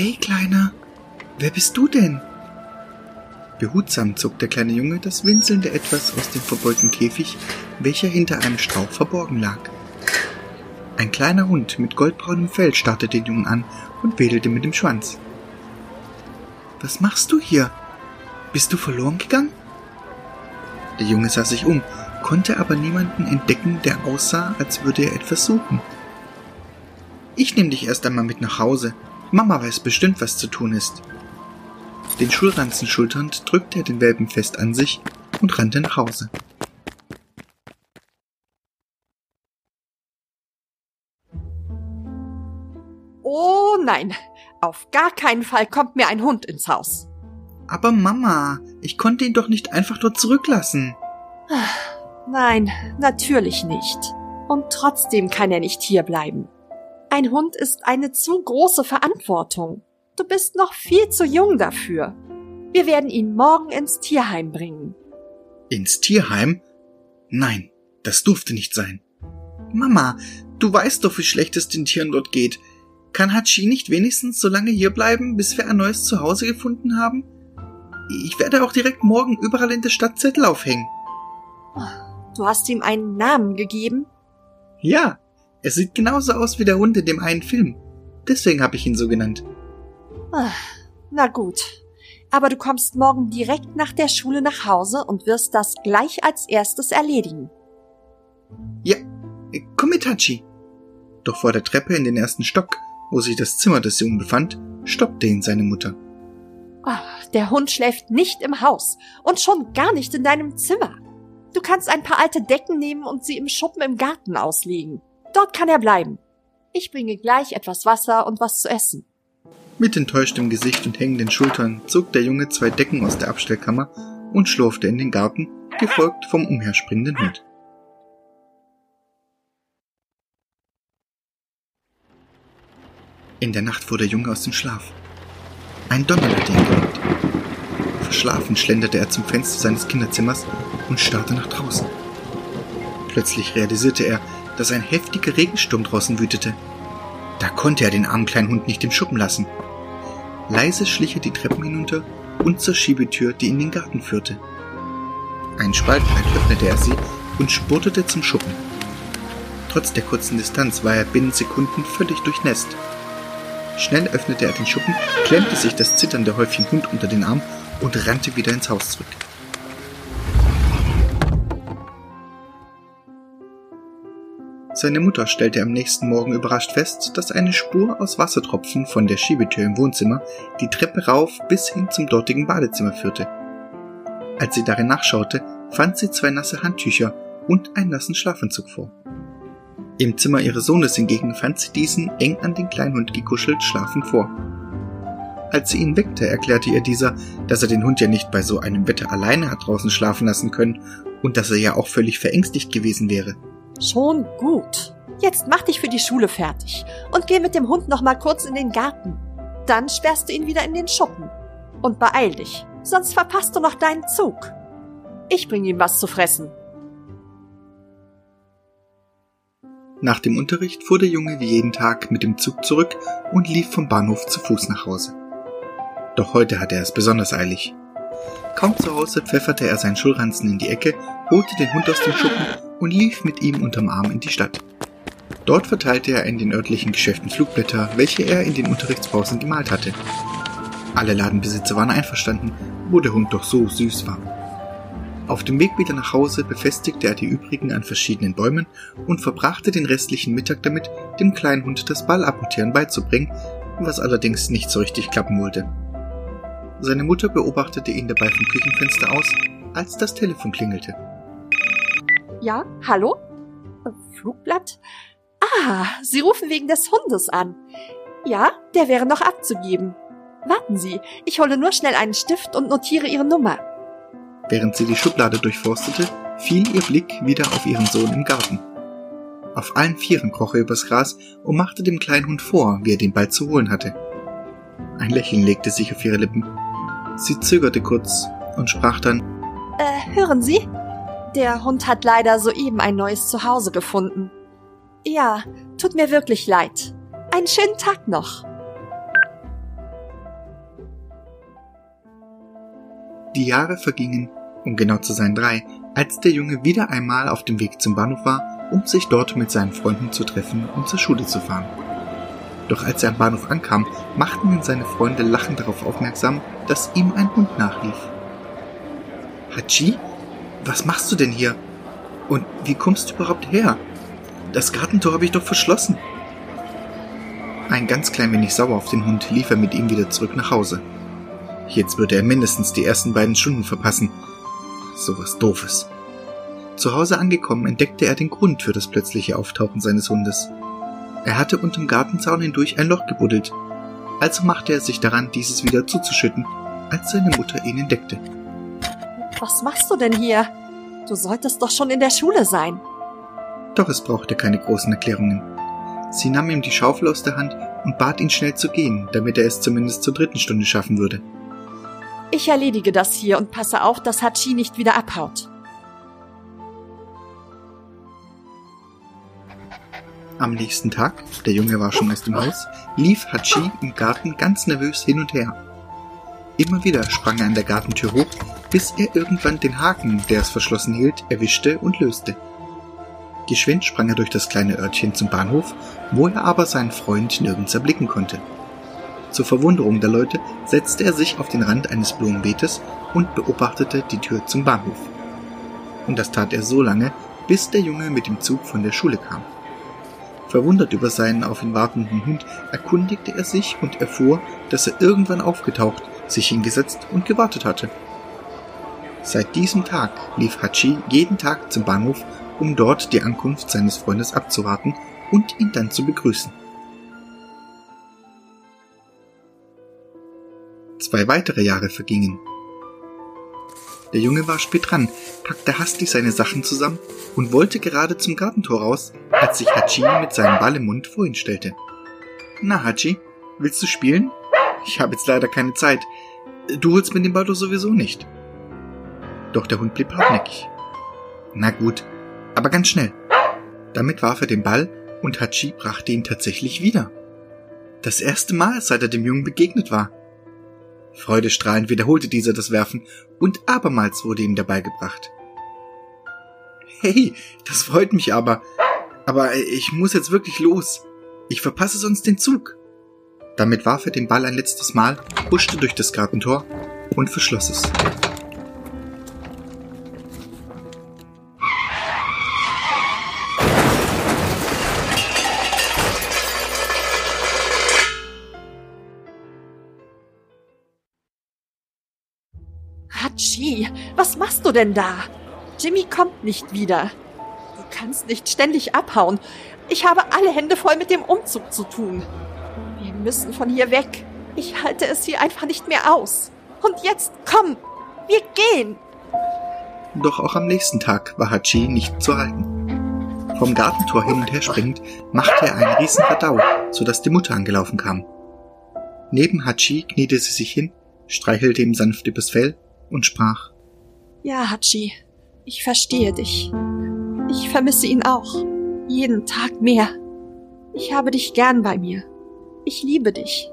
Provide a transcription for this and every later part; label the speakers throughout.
Speaker 1: Hey, Kleiner, wer bist du denn? Behutsam zog der kleine Junge das winselnde Etwas aus dem verbeulten Käfig, welcher hinter einem Strauch verborgen lag. Ein kleiner Hund mit goldbraunem Fell starrte den Jungen an und wedelte mit dem Schwanz. Was machst du hier? Bist du verloren gegangen? Der Junge sah sich um, konnte aber niemanden entdecken, der aussah, als würde er etwas suchen. Ich nehme dich erst einmal mit nach Hause. Mama weiß bestimmt, was zu tun ist. Den Schulranzen schulternd drückte er den Welpen fest an sich und rannte nach Hause.
Speaker 2: Oh nein, auf gar keinen Fall kommt mir ein Hund ins Haus.
Speaker 1: Aber Mama, ich konnte ihn doch nicht einfach dort zurücklassen.
Speaker 2: Nein, natürlich nicht. Und trotzdem kann er nicht hierbleiben. Ein Hund ist eine zu große Verantwortung. Du bist noch viel zu jung dafür. Wir werden ihn morgen ins Tierheim bringen.
Speaker 1: Ins Tierheim? Nein, das durfte nicht sein. Mama, du weißt doch, wie schlecht es den Tieren dort geht. Kann Hachi nicht wenigstens so lange hierbleiben, bis wir ein neues Zuhause gefunden haben? Ich werde auch direkt morgen überall in der Stadt Zettel aufhängen.
Speaker 2: Du hast ihm einen Namen gegeben?
Speaker 1: Ja, er sieht genauso aus wie der Hund in dem einen Film. Deswegen habe ich ihn so genannt.
Speaker 2: Ah, na gut. Aber du kommst morgen direkt nach der Schule nach Hause und wirst das gleich als erstes erledigen.
Speaker 1: Ja, komm mit, Hachi. Doch vor der Treppe in den ersten Stock, wo sich das Zimmer des Jungen befand, stoppte ihn seine Mutter.
Speaker 2: Ach, der Hund schläft nicht im Haus und schon gar nicht in deinem Zimmer. Du kannst ein paar alte Decken nehmen und sie im Schuppen im Garten auslegen. Dort kann er bleiben. Ich bringe gleich etwas Wasser und was zu essen.
Speaker 1: Mit enttäuschtem Gesicht und hängenden Schultern zog der Junge zwei Decken aus der Abstellkammer und schlurfte in den Garten, gefolgt vom umherspringenden Hund. In der Nacht fuhr der Junge aus dem Schlaf. Ein Donner hatte ihn geweckt. Verschlafen schlenderte er zum Fenster seines Kinderzimmers und starrte nach draußen. Plötzlich realisierte er, dass ein heftiger Regensturm draußen wütete. Da konnte er den armen kleinen Hund nicht im Schuppen lassen. Leise schlich er die Treppen hinunter und zur Schiebetür, die in den Garten führte. Einen Spalt öffnete er sie und spurtete zum Schuppen. Trotz der kurzen Distanz war er binnen Sekunden völlig durchnässt. Schnell öffnete er den Schuppen, klemmte sich das zitternde Häufchen Hund unter den Arm und rannte wieder ins Haus zurück. Seine Mutter stellte am nächsten Morgen überrascht fest, dass eine Spur aus Wassertropfen von der Schiebetür im Wohnzimmer die Treppe rauf bis hin zum dortigen Badezimmer führte. Als sie darin nachschaute, fand sie zwei nasse Handtücher und einen nassen Schlafanzug vor. Im Zimmer ihres Sohnes hingegen fand sie diesen eng an den Kleinhund gekuschelt schlafend vor. Als sie ihn weckte, erklärte ihr dieser, dass er den Hund ja nicht bei so einem Wetter alleine hat draußen schlafen lassen können und dass er ja auch völlig verängstigt gewesen wäre.
Speaker 2: Schon gut. Jetzt mach dich für die Schule fertig und geh mit dem Hund noch mal kurz in den Garten. Dann sperrst du ihn wieder in den Schuppen. Und beeil dich, sonst verpasst du noch deinen Zug. Ich bring ihm was zu fressen.
Speaker 1: Nach dem Unterricht fuhr der Junge wie jeden Tag mit dem Zug zurück und lief vom Bahnhof zu Fuß nach Hause. Doch heute hatte er es besonders eilig. Kaum zu Hause pfefferte er seinen Schulranzen in die Ecke, holte den Hund aus dem Schuppen und lief mit ihm unterm Arm in die Stadt. Dort verteilte er in den örtlichen Geschäften Flugblätter, welche er in den Unterrichtspausen gemalt hatte. Alle Ladenbesitzer waren einverstanden, wo der Hund doch so süß war. Auf dem Weg wieder nach Hause befestigte er die übrigen an verschiedenen Bäumen und verbrachte den restlichen Mittag damit, dem kleinen Hund das Ballabmontieren beizubringen, was allerdings nicht so richtig klappen wollte. Seine Mutter beobachtete ihn dabei vom Küchenfenster aus, als das Telefon klingelte.
Speaker 2: Ja, hallo? Flugblatt? Ah, Sie rufen wegen des Hundes an. Ja, der wäre noch abzugeben. Warten Sie, ich hole nur schnell einen Stift und notiere Ihre Nummer.
Speaker 1: Während sie die Schublade durchforstete, fiel ihr Blick wieder auf ihren Sohn im Garten. Auf allen Vieren kroch er übers Gras und machte dem kleinen Hund vor, wie er den Ball zu holen hatte. Ein Lächeln legte sich auf ihre Lippen. Sie zögerte kurz und sprach dann
Speaker 2: Äh, hören Sie? Der Hund hat leider soeben ein neues Zuhause gefunden. Ja, tut mir wirklich leid. Einen schönen Tag noch.
Speaker 1: Die Jahre vergingen, um genau zu sein drei, als der Junge wieder einmal auf dem Weg zum Bahnhof war, um sich dort mit seinen Freunden zu treffen und zur Schule zu fahren. Doch als er am Bahnhof ankam, machten ihn seine Freunde lachend darauf aufmerksam, dass ihm ein Hund nachlief. Hachi? Was machst du denn hier? Und wie kommst du überhaupt her? Das Gartentor habe ich doch verschlossen. Ein ganz klein wenig sauer auf den Hund lief er mit ihm wieder zurück nach Hause. Jetzt würde er mindestens die ersten beiden Stunden verpassen. Sowas Doofes. Zu Hause angekommen entdeckte er den Grund für das plötzliche Auftauchen seines Hundes. Er hatte unterm Gartenzaun hindurch ein Loch gebuddelt. Also machte er sich daran, dieses wieder zuzuschütten, als seine Mutter ihn entdeckte.
Speaker 2: Was machst du denn hier? Du solltest doch schon in der Schule sein.
Speaker 1: Doch es brauchte keine großen Erklärungen. Sie nahm ihm die Schaufel aus der Hand und bat ihn schnell zu gehen, damit er es zumindest zur dritten Stunde schaffen würde.
Speaker 2: Ich erledige das hier und passe auf, dass Hachi nicht wieder abhaut.
Speaker 1: Am nächsten Tag, der Junge war schon aus dem Haus, lief Hachi im Garten ganz nervös hin und her. Immer wieder sprang er an der Gartentür hoch, bis er irgendwann den Haken, der es verschlossen hielt, erwischte und löste. Geschwind sprang er durch das kleine Örtchen zum Bahnhof, wo er aber seinen Freund nirgends erblicken konnte. Zur Verwunderung der Leute setzte er sich auf den Rand eines Blumenbeetes und beobachtete die Tür zum Bahnhof. Und das tat er so lange, bis der Junge mit dem Zug von der Schule kam. Verwundert über seinen auf ihn wartenden Hund erkundigte er sich und erfuhr, dass er irgendwann aufgetaucht, sich hingesetzt und gewartet hatte. Seit diesem Tag lief Hachi jeden Tag zum Bahnhof um dort die Ankunft seines Freundes abzuwarten und ihn dann zu begrüßen. Zwei weitere Jahre vergingen. Der Junge war spät dran, packte hastig seine Sachen zusammen und wollte gerade zum Gartentor raus, als sich Hachi mit seinem Ball im Mund vor ihn stellte. Na, Hachi, willst du spielen? Ich habe jetzt leider keine Zeit. Du holst mir den Ball doch sowieso nicht. Doch der Hund blieb hartnäckig. Na gut, aber ganz schnell. Damit warf er den Ball und Hachi brachte ihn tatsächlich wieder. Das erste Mal, seit er dem Jungen begegnet war. Freudestrahlend wiederholte dieser das Werfen und abermals wurde ihm Ball gebracht. Hey, das freut mich aber. Aber ich muss jetzt wirklich los. Ich verpasse sonst den Zug. Damit warf er den Ball ein letztes Mal, huschte durch das Gartentor und verschloss es.
Speaker 2: Hachi, was machst du denn da? Jimmy kommt nicht wieder. Du kannst nicht ständig abhauen. Ich habe alle Hände voll mit dem Umzug zu tun. Wir müssen von hier weg. Ich halte es hier einfach nicht mehr aus. Und jetzt komm, wir gehen.
Speaker 1: Doch auch am nächsten Tag war Hachi nicht zu halten. Vom Gartentor hin und her springend machte er einen riesen Verdau, sodass die Mutter angelaufen kam. Neben Hachi kniete sie sich hin, streichelte ihm sanft übers Fell und sprach
Speaker 2: Ja, Hachi, ich verstehe dich. Ich vermisse ihn auch. Jeden Tag mehr. Ich habe dich gern bei mir. Ich liebe dich.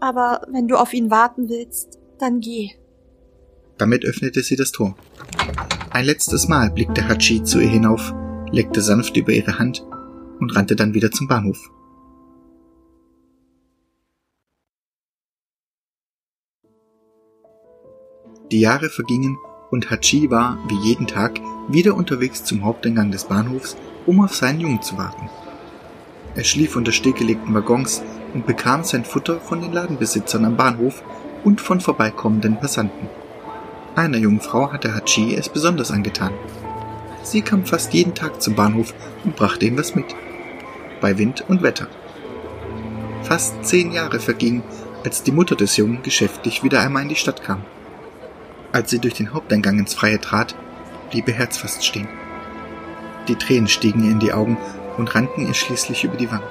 Speaker 2: Aber wenn du auf ihn warten willst, dann geh.
Speaker 1: Damit öffnete sie das Tor. Ein letztes Mal blickte Hachi zu ihr hinauf, leckte sanft über ihre Hand und rannte dann wieder zum Bahnhof. Die Jahre vergingen und Hachi war, wie jeden Tag, wieder unterwegs zum Haupteingang des Bahnhofs, um auf seinen Jungen zu warten. Er schlief unter stillgelegten Waggons und bekam sein Futter von den Ladenbesitzern am Bahnhof und von vorbeikommenden Passanten. Einer jungen Frau hatte Hachi es besonders angetan. Sie kam fast jeden Tag zum Bahnhof und brachte ihm was mit. Bei Wind und Wetter. Fast zehn Jahre vergingen, als die Mutter des Jungen geschäftlich wieder einmal in die Stadt kam. Als sie durch den Haupteingang ins Freie trat, blieb ihr Herz fast stehen. Die Tränen stiegen ihr in die Augen und rannten ihr schließlich über die Wangen.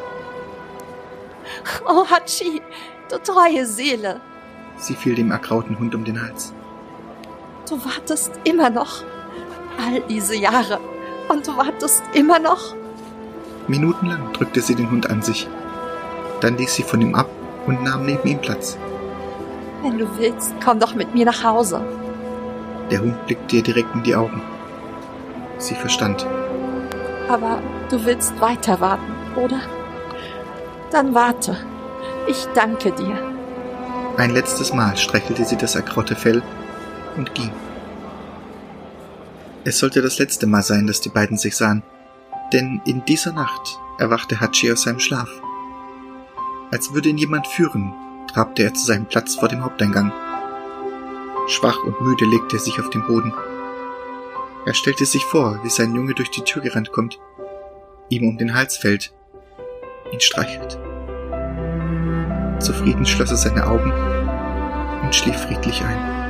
Speaker 2: Oh, Hachi, du treue Seele.
Speaker 1: Sie fiel dem ergrauten Hund um den Hals.
Speaker 2: Du wartest immer noch. All diese Jahre. Und du wartest immer noch.
Speaker 1: Minutenlang drückte sie den Hund an sich. Dann ließ sie von ihm ab und nahm neben ihm Platz.
Speaker 2: Wenn du willst, komm doch mit mir nach Hause.
Speaker 1: Der Hund blickte ihr direkt in die Augen. Sie verstand.
Speaker 2: Aber du willst weiter warten, oder? Dann warte. Ich danke dir.
Speaker 1: Ein letztes Mal streichelte sie das ergraute Fell und ging. Es sollte das letzte Mal sein, dass die beiden sich sahen, denn in dieser Nacht erwachte Hachi aus seinem Schlaf. Als würde ihn jemand führen, trabte er zu seinem Platz vor dem Haupteingang. Schwach und müde legte er sich auf den Boden. Er stellte sich vor, wie sein Junge durch die Tür gerannt kommt, ihm um den Hals fällt, ihn streichelt. Zufrieden schloss er seine Augen und schlief friedlich ein.